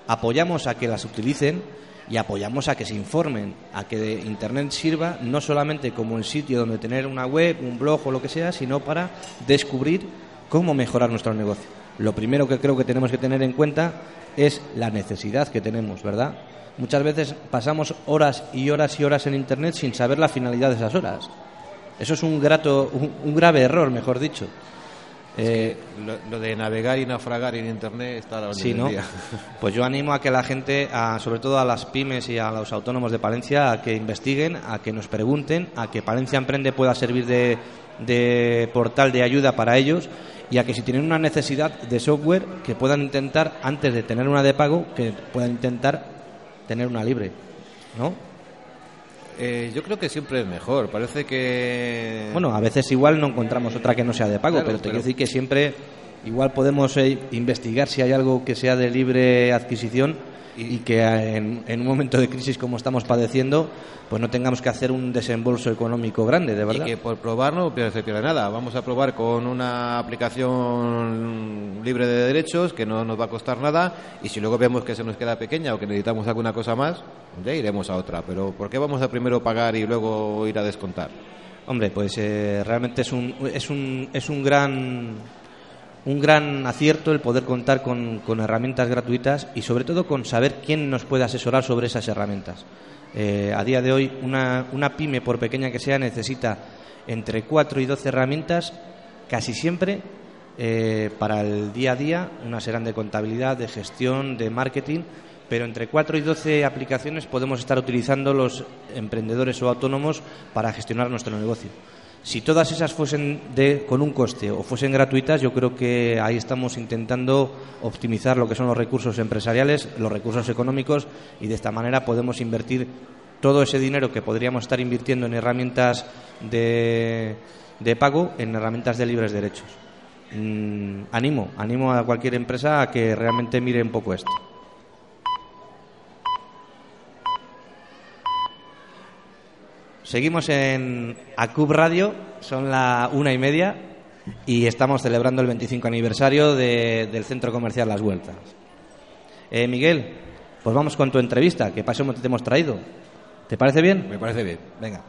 Apoyamos a que las utilicen y apoyamos a que se informen, a que Internet sirva no solamente como el sitio donde tener una web, un blog o lo que sea, sino para descubrir cómo mejorar nuestro negocio. Lo primero que creo que tenemos que tener en cuenta es la necesidad que tenemos, ¿verdad? Muchas veces pasamos horas y horas y horas en Internet sin saber la finalidad de esas horas. Eso es un, grato, un, un grave error, mejor dicho. Eh, Lo, lo de navegar y naufragar en Internet está a la orden Sí, del ¿no? día. Pues yo animo a que la gente, a- sobre todo a las pymes y a los autónomos de Palencia, a que investiguen, a que nos pregunten, a que Palencia Emprende pueda servir de, de portal de ayuda para ellos y a que si tienen una necesidad de software, que puedan intentar, antes de tener una de pago, que puedan intentar tener una libre, ¿no? Eh, yo creo que siempre es mejor. Parece que. Bueno, a veces igual no encontramos otra que no sea de pago, Claro, pero te pero- quiero decir que siempre igual podemos eh, investigar si hay algo que sea de libre adquisición y, que en, un momento de crisis como estamos padeciendo, pues no tengamos que hacer un desembolso económico grande, de verdad. Y que por probar no se pierde nada. Vamos a probar con una aplicación libre de derechos que no nos va a costar nada y si luego vemos que se nos queda pequeña o que necesitamos alguna cosa más, ya iremos a otra. Pero ¿por qué vamos a primero pagar y luego ir a descontar? Hombre, pues eh, realmente es un, es un, es un gran un gran acierto el poder contar con, herramientas gratuitas y sobre todo con saber quién nos puede asesorar sobre esas herramientas. Eh, a día de hoy, una, pyme, por pequeña que sea, necesita entre 4 y 12 herramientas, casi siempre eh, para el día a día. Unas serán de contabilidad, de gestión, de marketing, pero entre 4 y 12 aplicaciones podemos estar utilizando los emprendedores o autónomos para gestionar nuestro negocio. Si todas esas fuesen de, con un coste o fuesen gratuitas, yo creo que ahí estamos intentando optimizar lo que son los recursos empresariales, los recursos económicos y de esta manera podemos invertir todo ese dinero que podríamos estar invirtiendo en herramientas de, de pago en herramientas de libres derechos. Mm, animo, animo a cualquier empresa a que realmente mire un poco esto. Seguimos en ACUB Radio, son la una y media y estamos celebrando el 25 aniversario del Centro Comercial Las Vueltas. Eh, Miguel, pues vamos con tu entrevista, que para te hemos traído. ¿Te parece bien? Me parece bien. Venga.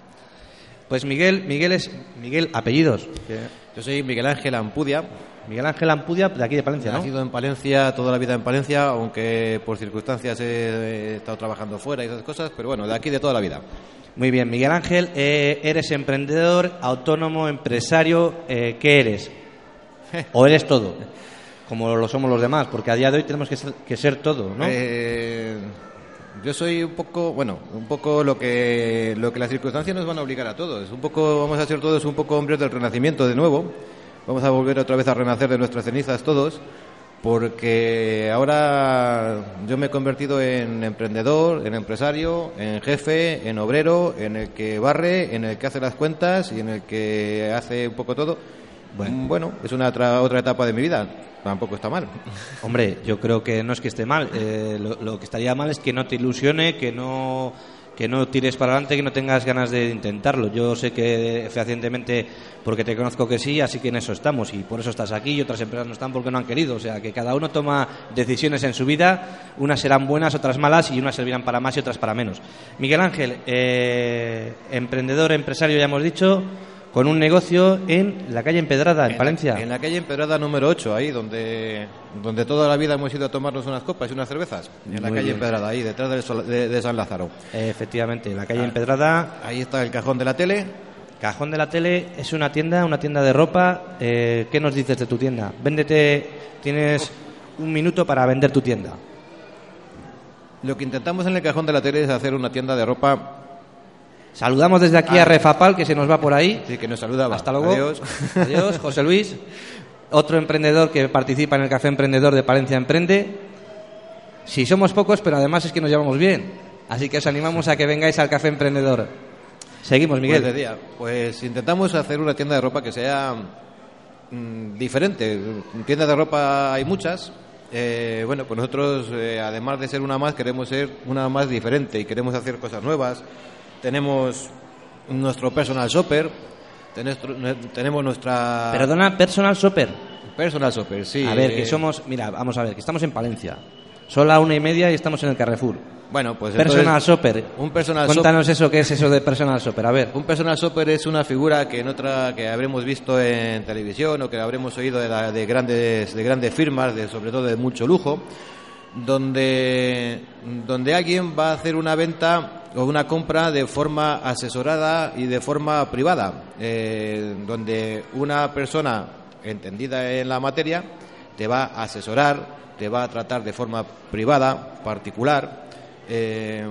Pues Miguel, Miguel es Miguel apellidos. Yo soy Miguel Ángel Ampudia. Miguel Ángel Ampudia, de aquí de Palencia, ¿no? Nacido en Palencia, toda la vida en Palencia, aunque por circunstancias he estado trabajando fuera y esas cosas, pero bueno, de aquí de toda la vida. Muy bien, Miguel Ángel, eh, eres emprendedor, autónomo, empresario, eh, ¿qué eres? ¿O eres todo? Como lo somos los demás, porque a día de hoy tenemos que ser, que ser todo, ¿no? Eh, yo soy un poco, bueno, un poco lo que, lo que las circunstancias nos van a obligar a todos. Un poco, vamos a ser todos un poco hombres del renacimiento de nuevo. Vamos a volver otra vez a renacer de nuestras cenizas todos porque ahora yo me he convertido en emprendedor, en empresario, en jefe, en obrero, en el que barre, en el que hace las cuentas y en el que hace un poco todo. Bueno, es una otra, otra etapa de mi vida. Tampoco está mal. Hombre, yo creo que no es que esté mal. Eh, lo que estaría mal es que no te ilusione, que no que no tires para adelante, que no tengas ganas de intentarlo. Yo sé que fehacientemente, porque te conozco que sí, así que en eso estamos y por eso estás aquí y otras empresas no están porque no han querido. O sea, que cada uno toma decisiones en su vida, unas serán buenas, otras malas y unas servirán para más y otras para menos. Miguel Ángel, eh, emprendedor, empresario, ya hemos dicho con un negocio en la calle Empedrada, en, Palencia. en la calle Empedrada número 8, ahí donde, donde toda la vida hemos ido a tomarnos unas copas y unas cervezas. En la calle Empedrada, ahí detrás de, San Lázaro. Efectivamente, en la calle ah, Empedrada. Ahí está el cajón de la tele. Cajón de la tele es una tienda, una tienda de ropa. Eh, ¿Qué nos dices de tu tienda? Véndete, tienes un minuto para vender tu tienda. Lo que intentamos en el cajón de la tele es hacer una tienda de ropa Saludamos desde aquí a ah. Refapal, que se nos va por ahí. Sí, que nos saluda. Hasta luego. Adiós. Adiós, José Luis. Otro emprendedor que participa en el Café Emprendedor de Palencia Emprende. Sí, somos pocos, pero además es que nos llevamos bien. Así que os animamos a que vengáis al Café Emprendedor. Seguimos, Miguel. Pues, día. pues intentamos hacer una tienda de ropa que sea mm, diferente. Tiendas de ropa hay muchas. Eh, bueno, pues nosotros, eh, además de ser una más, queremos ser una más diferente y queremos hacer cosas nuevas tenemos nuestro personal shopper, tenemos nuestra... Perdona, personal shopper. Personal shopper, sí. A ver, que somos, mira, vamos a ver, que estamos en Palencia. Son la una y media y estamos en el Carrefour. Bueno, pues personal shopper. Un personal Cuéntanos eso, ¿qué es eso de personal shopper? A ver. Un personal shopper es una figura que en otra que habremos visto en televisión o que habremos oído de, de grandes de grandes firmas, de sobre todo de mucho lujo, donde donde alguien va a hacer una venta o una compra de forma asesorada y de forma privada, eh, donde una persona entendida en la materia te va a asesorar, te va a tratar de forma privada, particular. Eh,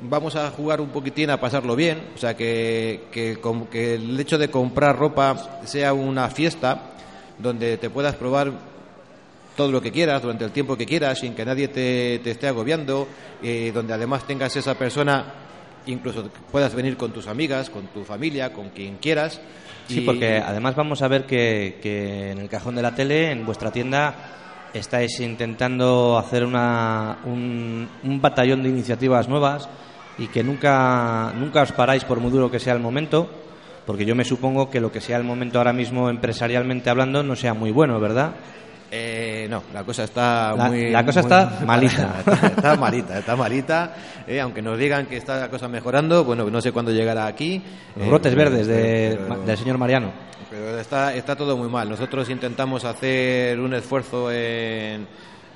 vamos a jugar un poquitín a pasarlo bien, o sea, que, que, que el hecho de comprar ropa sea una fiesta donde te puedas probar todo lo que quieras, durante el tiempo que quieras, sin que nadie te, te esté agobiando, y donde además tengas esa persona, incluso puedas venir con tus amigas, con tu familia, con quien quieras. Sí, porque además vamos a ver que, que en el cajón de la tele, en vuestra tienda, estáis intentando hacer una, un, un batallón de iniciativas nuevas y que nunca, nunca os paráis por muy duro que sea el momento, porque yo me supongo que lo que sea el momento ahora mismo empresarialmente hablando no sea muy bueno, ¿verdad? Eh, no, la cosa está La- muy. la cosa muy- está malita. está, está malita, está malita. Eh, aunque nos digan que está la cosa mejorando, bueno, no sé cuándo llegará aquí. Los Eh, brotes pero- verdes de- pero- del señor Mariano. Pero está, está todo muy mal. Nosotros intentamos hacer un esfuerzo en,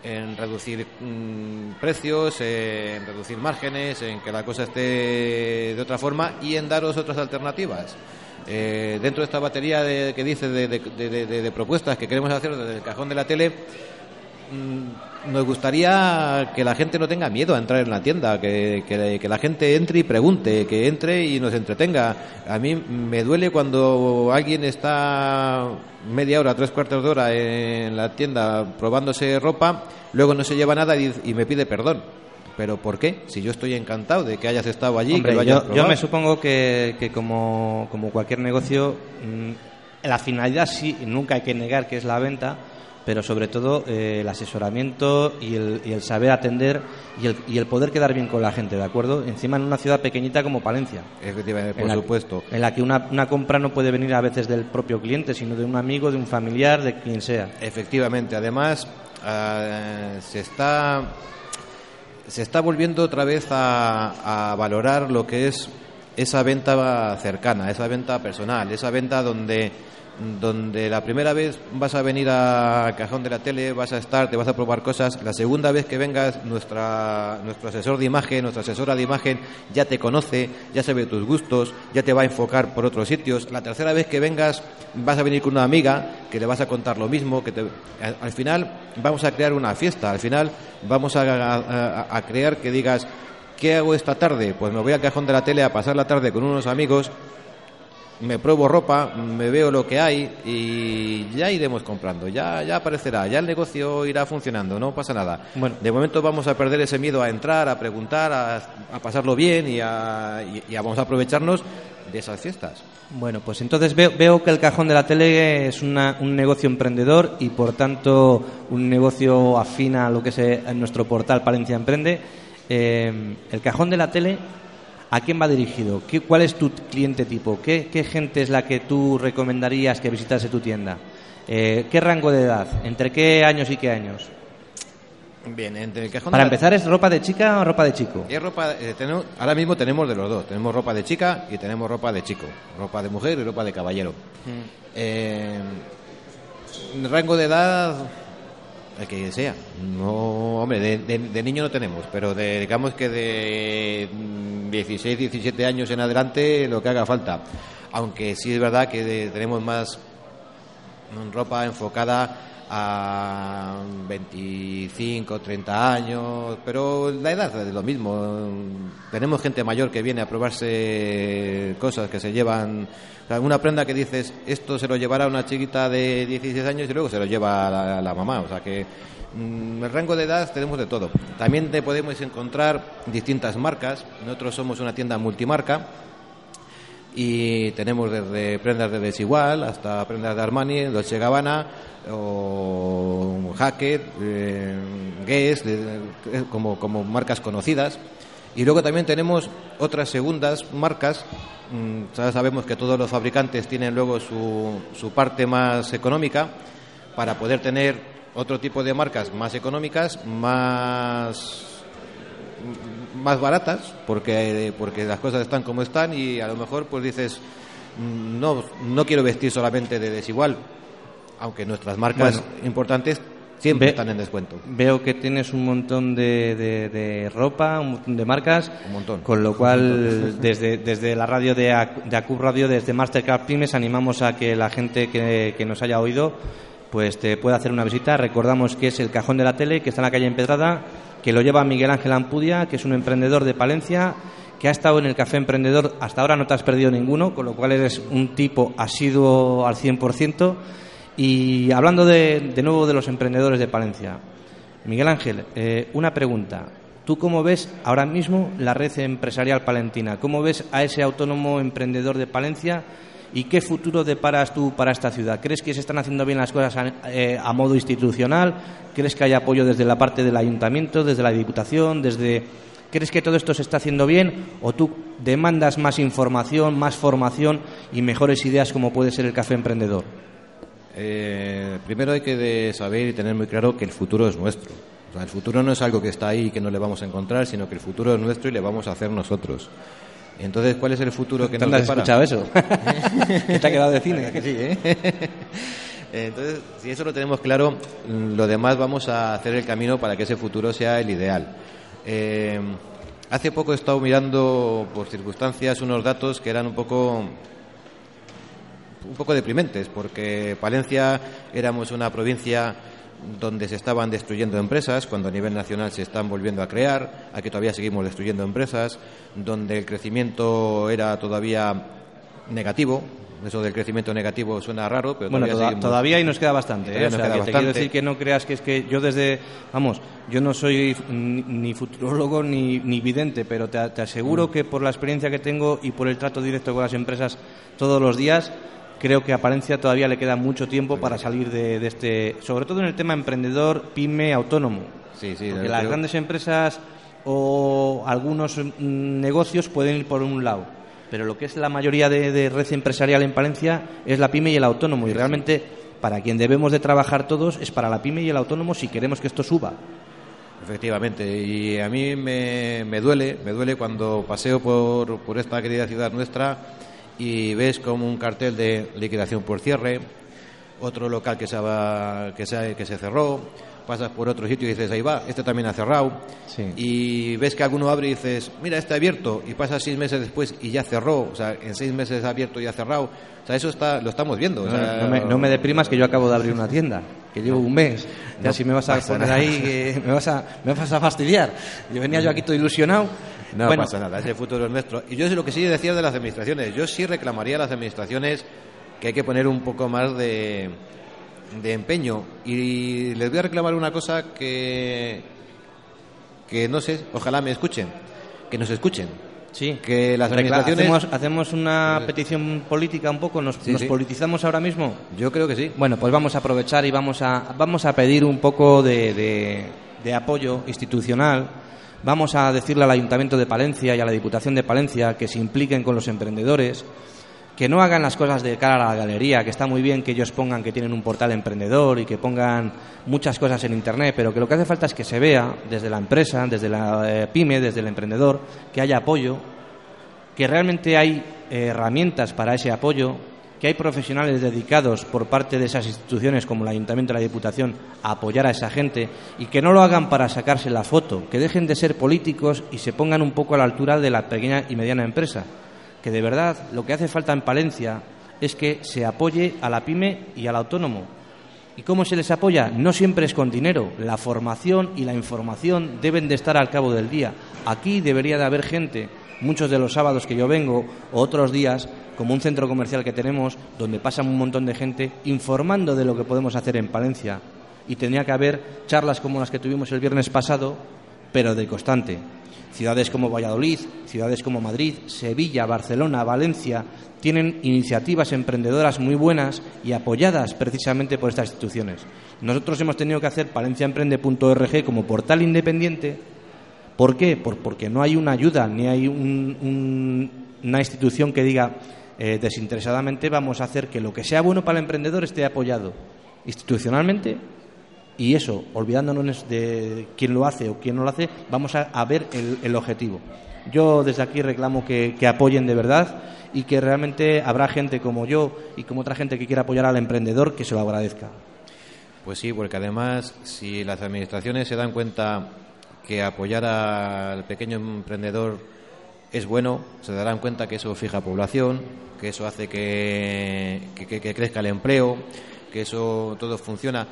en reducir mm, precios, en reducir márgenes, en que la cosa esté de otra forma y en daros otras alternativas. Eh, dentro de esta batería de, que dice de, de- propuestas que queremos hacer desde el cajón de la tele, mm, nos gustaría que la gente no tenga miedo a entrar en la tienda, que, que- la gente entre y pregunte, que entre y nos entretenga. A mí me duele cuando alguien está media hora, tres cuartos de hora en la tienda probándose ropa, luego no se lleva nada y me pide perdón. ¿Pero por qué? Si yo estoy encantado de que hayas estado allí, Hombre, que lo hayas yo, yo me supongo que, que como, como cualquier negocio, mm, la finalidad sí, nunca hay que negar que es la venta, pero sobre todo eh, el asesoramiento y el, y el saber atender y el, y el poder quedar bien con la gente, ¿de acuerdo? Encima en una ciudad pequeñita como Palencia. Efectivamente, por en la- supuesto. En la que una, una compra no puede venir a veces del propio cliente, sino de un amigo, de un familiar, de quien sea. Efectivamente, además eh, se está se está volviendo otra vez a, a valorar lo que es esa venta cercana, esa venta personal, esa venta donde donde la primera vez vas a venir a cajón de la tele, vas a estar, te vas a probar cosas, la segunda vez que vengas nuestra nuestro asesor de imagen, nuestra asesora de imagen ya te conoce, ya sabe tus gustos, ya te va a enfocar por otros sitios. La tercera vez que vengas vas a venir con una amiga que le vas a contar lo mismo, que te- al, al final vamos a crear una fiesta, al final vamos a, a- a crear que digas ¿qué hago esta tarde? Pues me voy al cajón de la tele a pasar la tarde con unos amigos me pruebo ropa, me veo lo que hay y ya iremos comprando, ya, ya aparecerá, ya el negocio irá funcionando, no pasa nada. Bueno. De momento vamos a perder ese miedo a entrar, a preguntar, a, a pasarlo bien y, a, y- y a- vamos a aprovecharnos de esas fiestas. Bueno, pues entonces veo, veo que el cajón de la tele es una- un negocio emprendedor y por tanto un negocio afín a lo que es eh, nuestro portal Palencia Emprende. Eh, el cajón de la tele, ¿a quién va dirigido? ¿Qué, ¿Cuál es tu cliente tipo? ¿Qué, qué gente es la que tú recomendarías que visitase tu tienda? Eh, ¿Qué rango de edad? ¿Entre qué años y qué años? Bien, entre el cajón Para de la- empezar, ¿es ropa de chica o ropa de chico? Es ropa, eh, tenemos- ahora mismo tenemos de los dos. Tenemos ropa de chica y tenemos ropa de chico. Ropa de mujer y ropa de caballero. Eh, rango de edad, el que sea. No, hombre, de, de- niño no tenemos, pero de, digamos que de mm, 16, 17 años en adelante, lo que haga falta. Aunque sí es verdad que de- tenemos más mm, ropa enfocada a 25, 30 años, pero la edad es lo mismo. Tenemos gente mayor que viene a probarse cosas que se llevan, o una prenda que dices, esto se lo llevará una chiquita de 16 años y luego se lo lleva la, la mamá, o sea que mm, el rango de edad tenemos de todo. También te podemos encontrar distintas marcas. Nosotros somos una tienda multimarca y tenemos desde prendas de Desigual hasta prendas de Armani, Dolce Gabbana o Hackett, eh, Guess, como, como marcas conocidas. Y luego también tenemos otras segundas marcas. Mm, sabemos que todos los fabricantes tienen luego su, su parte más económica para poder tener otro tipo de marcas más económicas, más más baratas porque porque las cosas están como están y a lo mejor pues dices mm, no no quiero vestir solamente de desigual aunque nuestras marcas Bueno. importantes siempre Ve- están en descuento Veo que tienes un montón de, de- de ropa, un montón de marcas. Un montón. Con lo cual, desde, desde la radio de, de ACUB Radio, desde Mastercard Pymes, animamos a que la gente que, que nos haya oído pues te pueda hacer una visita. Recordamos que es el Cajón de la Tele, que está en la calle Empedrada, que lo lleva Miguel Ángel Ampudia, que es un emprendedor de Palencia, que ha estado en el Café Emprendedor. Hasta ahora no te has perdido ninguno, con lo cual eres un tipo asiduo al 100%. Y hablando de, de nuevo de los emprendedores de Palencia, Miguel Ángel, eh, una pregunta. ¿Tú cómo ves ahora mismo la red empresarial palentina? ¿Cómo ves a ese autónomo emprendedor de Palencia ¿Y qué futuro deparas tú para esta ciudad? ¿Crees que se están haciendo bien las cosas a, eh, a modo institucional? ¿Crees que hay apoyo desde la parte del ayuntamiento, desde la diputación, desde ¿Crees que todo esto se está haciendo bien o tú demandas más información, más formación y mejores ideas como puede ser el café emprendedor? Eh, primero hay que saber y tener muy claro que el futuro es nuestro. O sea, el futuro no es algo que está ahí y que no le vamos a encontrar, sino que el futuro es nuestro y le vamos a hacer nosotros. Entonces, ¿cuál es el futuro que nos has escuchado eso? ¿Te ha quedado de cine? sí, ¿eh? Entonces, si eso lo tenemos claro, lo demás vamos a hacer el camino para que ese futuro sea el ideal. Eh, hace poco he estado mirando por circunstancias unos datos que eran un poco un poco deprimentes porque Palencia éramos una provincia donde se estaban destruyendo empresas, cuando a nivel nacional se están volviendo a crear, aquí todavía seguimos destruyendo empresas, donde el crecimiento era todavía negativo, eso del crecimiento negativo suena raro, pero bueno, todavía, todavía ahí nos queda bastante. ¿eh? Te quiero decir que no creas que es que yo desde, vamos, yo no soy ni, futurólogo ni, ni, vidente, pero te, aseguro mm. que por la experiencia que tengo y por el trato directo con las empresas todos los días, creo que a Palencia todavía le queda mucho tiempo para salir de, este, sobre todo en el tema emprendedor, pyme, autónomo. Sí, sí. Porque las grandes empresas o algunos mm, negocios pueden ir por un lado pero lo que es la mayoría de, red empresarial en Palencia es la pyme y el autónomo y realmente para quien debemos de trabajar todos es para la pyme y el autónomo si queremos que esto suba. Efectivamente, y a mí me, duele, me duele cuando paseo por, por esta querida ciudad nuestra y ves como un cartel de liquidación por cierre, otro local que se, que se, que se cerró, pasas por otro sitio y dices, ahí va, este también ha cerrado. Y ves que alguno abre y dices, mira, este ha abierto. Y pasas seis meses después y ya cerró. O sea, en seis meses ha abierto y ha cerrado. O sea, eso está, lo estamos viendo. no, me, deprimas que yo acabo de abrir una tienda, que llevo un mes. Ya si me vas a poner ahí, me, vas a, me vas a fastidiar. Yo venía yo aquí todo ilusionado. No pasa nada, ese futuro es nuestro. Y yo sé lo que sí decía de las administraciones. Yo sí reclamaría a las administraciones que hay que poner un poco más de de empeño. Y les voy a reclamar una cosa que, que no sé, ojalá me escuchen, que nos escuchen. Sí, que las administraciones... ¿Hacemos, una petición política un poco? ¿Nos, politizamos ahora mismo? Yo creo que sí. Bueno, pues vamos a aprovechar y vamos a, vamos a pedir un poco de, de apoyo institucional. Vamos a decirle al Ayuntamiento de Palencia y a la Diputación de Palencia que se impliquen con los emprendedores, que no hagan las cosas de cara a la galería, que está muy bien que ellos pongan que tienen un portal emprendedor y que pongan muchas cosas en Internet, pero que lo que hace falta es que se vea desde la empresa, desde la eh, pyme, desde el emprendedor, que haya apoyo, que realmente hay eh, herramientas para ese apoyo, que hay profesionales dedicados por parte de esas instituciones como el Ayuntamiento y la Diputación a apoyar a esa gente y que no lo hagan para sacarse la foto, que dejen de ser políticos y se pongan un poco a la altura de la pequeña y mediana empresa que de verdad lo que hace falta en Palencia es que se apoye a la pyme y al autónomo. ¿Y cómo se les apoya? No siempre es con dinero. La formación y la información deben de estar al cabo del día. Aquí debería de haber gente, muchos de los sábados que yo vengo, o otros días, como un centro comercial que tenemos, donde pasa un montón de gente informando de lo que podemos hacer en Palencia. Y tendría que haber charlas como las que tuvimos el viernes pasado, pero de constante. Ciudades como Valladolid, ciudades como Madrid, Sevilla, Barcelona, Valencia tienen iniciativas emprendedoras muy buenas y apoyadas precisamente por estas instituciones. Nosotros hemos tenido que hacer palenciaemprende.org como portal independiente. ¿Por qué? porque no hay una ayuda ni hay una institución que diga eh, desinteresadamente vamos a hacer que lo que sea bueno para el emprendedor esté apoyado institucionalmente y eso, olvidándonos de quién lo hace o quién no lo hace, vamos a, ver el, objetivo. Yo desde aquí reclamo que, apoyen de verdad y que realmente habrá gente como yo y como otra gente que quiera apoyar al emprendedor que se lo agradezca. Pues sí, porque además si las administraciones se dan cuenta que apoyar al pequeño emprendedor es bueno, se darán cuenta que eso fija población, que eso hace que, crezca el empleo, que eso todo funciona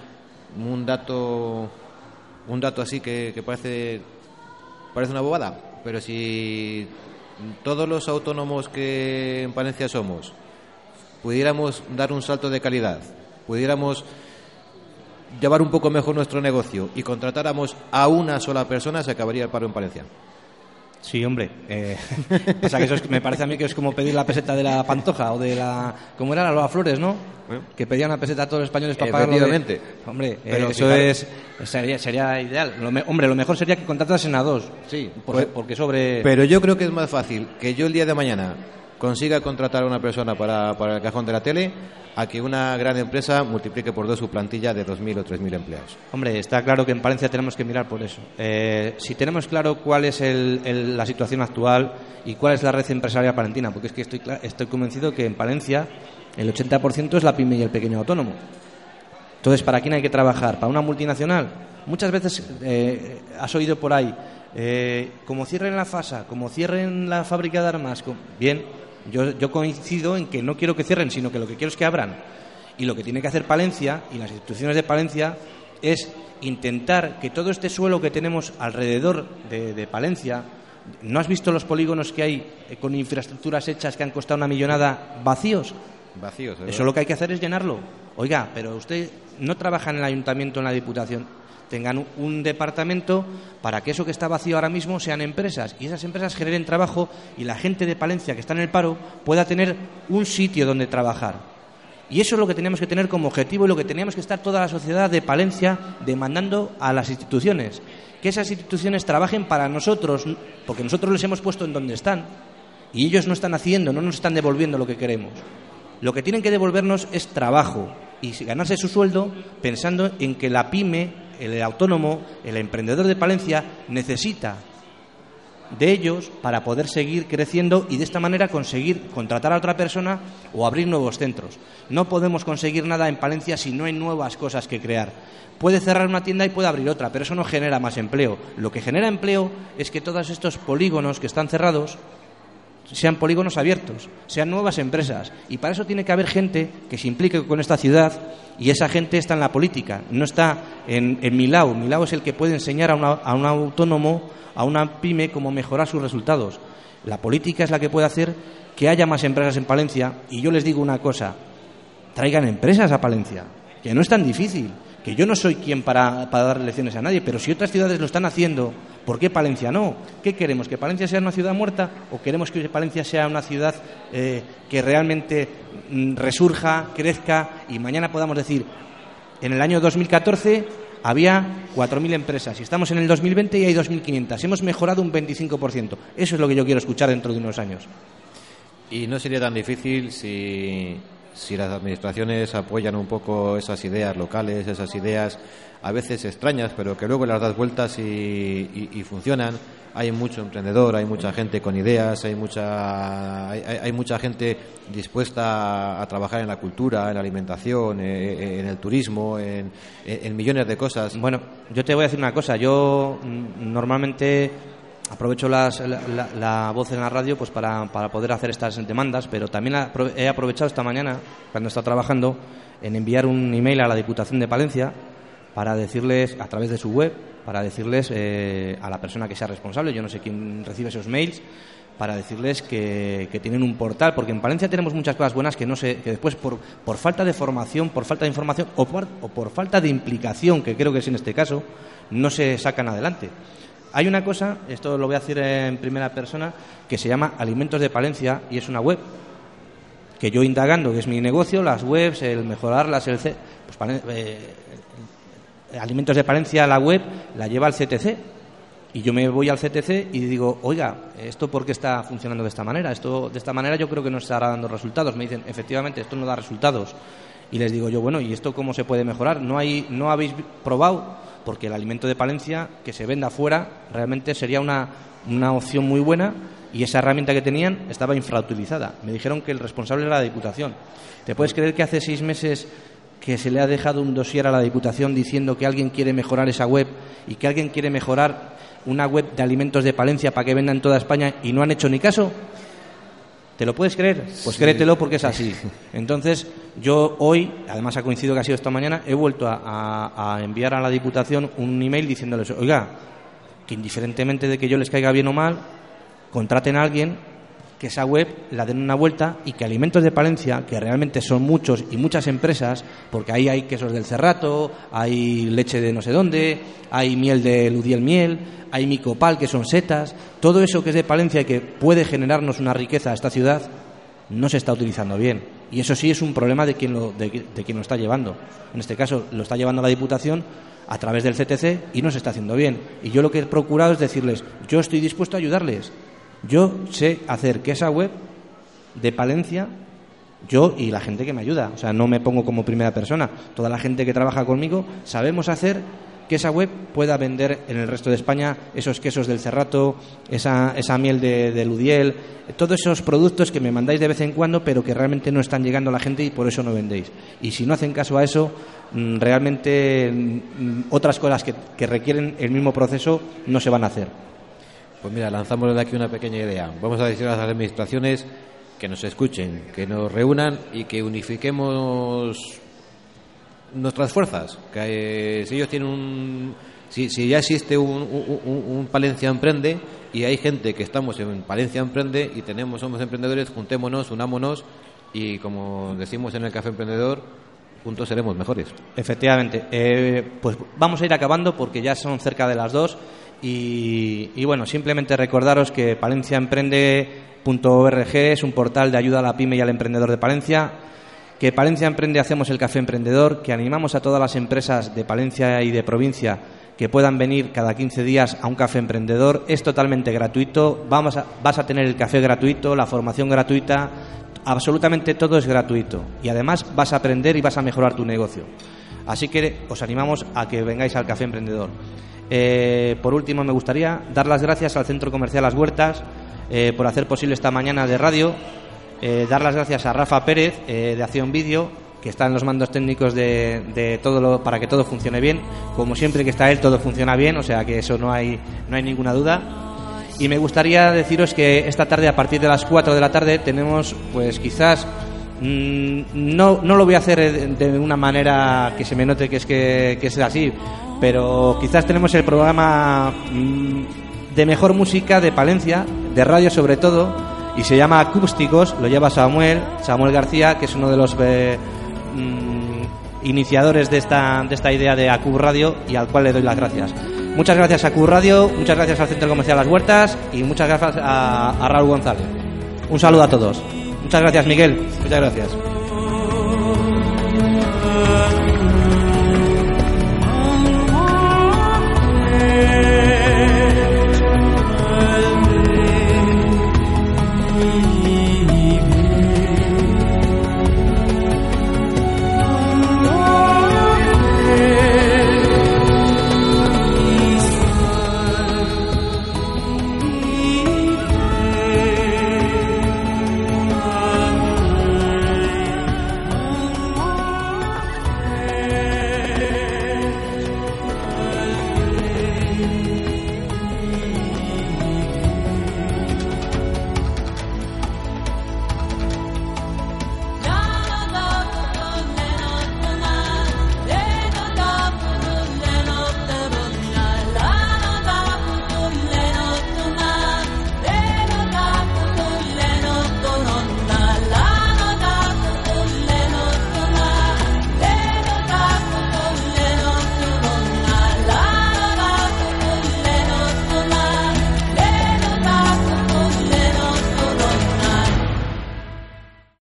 un dato un dato así que, parece parece una bobada pero si todos los autónomos que en Palencia somos pudiéramos dar un salto de calidad pudiéramos llevar un poco mejor nuestro negocio y contratáramos a una sola persona se acabaría el paro en Palencia Sí, hombre. Eh, pasa que eso me parece a mí que es como pedir la peseta de la Pantoja o de la... ¿Cómo era? La Loa Flores, ¿no? Que pedían una peseta a todos los españoles para pagar. Efectivamente. Hombre, eh, Pero eso es sería, sería ideal. Lo me- hombre, lo mejor sería que contratasen a dos. Sí, Por- pues- porque sobre... Pero yo creo que es más fácil que yo el día de mañana consiga contratar a una persona para, para el cajón de la tele a que una gran empresa multiplique por dos su plantilla de 2.000 o 3.000 empleados. Hombre, está claro que en Palencia tenemos que mirar por eso. Eh, si tenemos claro cuál es el- la situación actual y cuál es la red empresarial palentina, porque es que estoy, estoy convencido que en Palencia el 80% es la pyme y el pequeño autónomo. Entonces, ¿para quién hay que trabajar? ¿Para una multinacional? Muchas veces eh, has oído por ahí, eh, como cierren la FASA, como cierren la fábrica de armas, bien, yo, yo coincido en que no quiero que cierren, sino que lo que quiero es que abran. Y lo que tiene que hacer Palencia y las instituciones de Palencia es intentar que todo este suelo que tenemos alrededor de, de Palencia, ¿no has visto los polígonos que hay eh, con infraestructuras hechas que han costado una millonada vacíos? Vacíos. ¿verdad? Eso lo que hay que hacer es llenarlo. Oiga, pero usted no trabaja en el ayuntamiento, en la diputación. Tengan un- departamento para que eso que está vacío ahora mismo sean empresas y esas empresas generen trabajo y la gente de Palencia que está en el paro pueda tener un sitio donde trabajar. Y eso es lo que teníamos que tener como objetivo y lo que teníamos que estar toda la sociedad de Palencia demandando a las instituciones. Que esas instituciones trabajen para nosotros, porque nosotros les hemos puesto en donde están y ellos no están haciendo, no nos están devolviendo lo que queremos. Lo que tienen que devolvernos es trabajo y ganarse su sueldo pensando en que la pyme, el autónomo, el emprendedor de Palencia necesita de ellos para poder seguir creciendo y de esta manera conseguir contratar a otra persona o abrir nuevos centros. No podemos conseguir nada en Palencia si no hay nuevas cosas que crear. Puede cerrar una tienda y puede abrir otra, pero eso no genera más empleo. Lo que genera empleo es que todos estos polígonos que están cerrados sean polígonos abiertos, sean nuevas empresas. Y para eso tiene que haber gente que se implique con esta ciudad y esa gente está en la política, no está en, en Milao. Milao es el que puede enseñar a, un autónomo, a una pyme, cómo mejorar sus resultados. La política es la que puede hacer que haya más empresas en Palencia. Y yo les digo una cosa, traigan empresas a Palencia, que no es tan difícil, que yo no soy quien para, para dar lecciones a nadie, pero si otras ciudades lo están haciendo, ¿por qué Palencia no? ¿Qué queremos? ¿Que Palencia sea una ciudad muerta o queremos que Palencia sea una ciudad eh, que realmente mm, resurja, crezca y mañana podamos decir, en el año 2014 había 4.000 empresas y estamos en el 2020 y hay 2.500. Hemos mejorado un 25%. Eso es lo que yo quiero escuchar dentro de unos años. Y no sería tan difícil si, si las administraciones apoyan un poco esas ideas locales, esas ideas a veces extrañas, pero que luego las das vueltas y, y- funcionan. Hay mucho emprendedor, hay mucha gente con ideas, hay mucha, hay, mucha gente dispuesta a, trabajar en la cultura, en la alimentación, eh, en el turismo, en millones de cosas. Bueno, yo te voy a decir una cosa. Yo mm, normalmente aprovecho las- la, la- voz en la radio pues para, para poder hacer estas demandas, pero también he aprovechado esta mañana, cuando estado trabajando, en enviar un email a la Diputación de Palencia para decirles, a través de su web, para decirles eh, a la persona que sea responsable, yo no sé quién recibe esos mails, para decirles que, que tienen un portal, porque en Palencia tenemos muchas cosas buenas que no sé, que después por, por falta de formación, por falta de información o por, o por falta de implicación, que creo que es en este caso, no se sacan adelante. Hay una cosa, esto lo voy a decir en primera persona, que se llama Alimentos de Palencia y es una web que yo indagando, que es mi negocio, las webs, el mejorarlas, el C- pues, eh, Alimentos de Palencia, la web, la lleva al CTC. Y yo me voy al CTC y digo, oiga, ¿esto por qué está funcionando de esta manera? Esto de esta manera yo creo que no estará dando resultados. Me dicen, efectivamente, esto no da resultados. Y les digo yo, bueno, ¿y esto cómo se puede mejorar? ¿No, hay, no habéis probado? Porque el alimento de Palencia, que se venda fuera, realmente sería una, una opción muy buena y esa herramienta que tenían estaba infrautilizada. Me dijeron que el responsable era la Diputación. ¿Te puedes creer que hace seis meses que se le ha dejado un dossier a la Diputación diciendo que alguien quiere mejorar esa web y que alguien quiere mejorar una web de alimentos de Palencia para que venda en toda España y no han hecho ni caso? ¿Te lo puedes creer? Pues créetelo porque es así. Entonces, yo hoy, además ha coincidido que ha sido esta mañana, he vuelto a, a- a enviar a la Diputación un email diciéndoles, oiga, que indiferentemente de que yo les caiga bien o mal, contraten a alguien que esa web la den una vuelta y que Alimentos de Palencia, que realmente son muchos y muchas empresas, porque ahí hay quesos del Cerrato, hay leche de no sé dónde, hay miel de Ludiel Miel, hay micopal, que son setas, todo eso que es de Palencia y que puede generarnos una riqueza a esta ciudad, no se está utilizando bien. Y eso sí es un problema de quien lo, de, quien lo está llevando. En este caso lo está llevando la Diputación a través del CTC y no se está haciendo bien. Y yo lo que he procurado es decirles, yo estoy dispuesto a ayudarles. Yo sé hacer que esa web de Palencia, yo y la gente que me ayuda, o sea, no me pongo como primera persona, toda la gente que trabaja conmigo, sabemos hacer que esa web pueda vender en el resto de España esos quesos del Cerrato, esa, esa miel de, de, Ludiel, todos esos productos que me mandáis de vez en cuando, pero que realmente no están llegando a la gente y por eso no vendéis. Y si no hacen caso a eso, mm, realmente mm, otras cosas que, que requieren el mismo proceso no se van a hacer. Pues mira, lanzamos de aquí una pequeña idea. Vamos a decir a las administraciones que nos escuchen, que nos reúnan y que unifiquemos nuestras fuerzas. Que eh, si ellos tienen un. Si, ya existe un, un, Palencia Emprende y hay gente que estamos en Palencia Emprende y tenemos, somos emprendedores, juntémonos, unámonos y como decimos en el Café Emprendedor, juntos seremos mejores. Efectivamente. Eh, pues vamos a ir acabando porque ya son cerca de las dos. Y, bueno, simplemente recordaros que palenciaemprende.org es un portal de ayuda a la pyme y al emprendedor de Palencia que Palencia Emprende hacemos el café emprendedor, que animamos a todas las empresas de Palencia y de provincia que puedan venir cada 15 días a un café emprendedor. Es totalmente gratuito, Vamos a, vas a tener el café gratuito, la formación gratuita, absolutamente todo es gratuito. Y además vas a aprender y vas a mejorar tu negocio. Así que os animamos a que vengáis al café emprendedor. Eh, por último, me gustaría dar las gracias al Centro Comercial Las Huertas eh, por hacer posible esta mañana de radio eh, dar las gracias a Rafa Pérez eh, de Acción Vídeo, que está en los mandos técnicos de, todo lo, para que todo funcione bien. Como siempre que está él, todo funciona bien, o sea que eso no hay, no hay ninguna duda. Y me gustaría deciros que esta tarde, a partir de las 4 de la tarde, tenemos, pues quizás, mm, no, no lo voy a hacer de una manera que se me note que es, que, que es así, pero quizás tenemos el programa mm, de mejor música de Palencia, de radio sobre todo, y se llama Acústicos, lo lleva Samuel, Samuel García, que es uno de los eh, mm, iniciadores de esta, de esta idea de Acub Radio y al cual le doy las gracias. Muchas gracias a Acub Radio, muchas gracias al Centro Comercial Las Huertas y muchas gracias a, a Raúl González. Un saludo a todos. Muchas gracias, Miguel. Muchas gracias.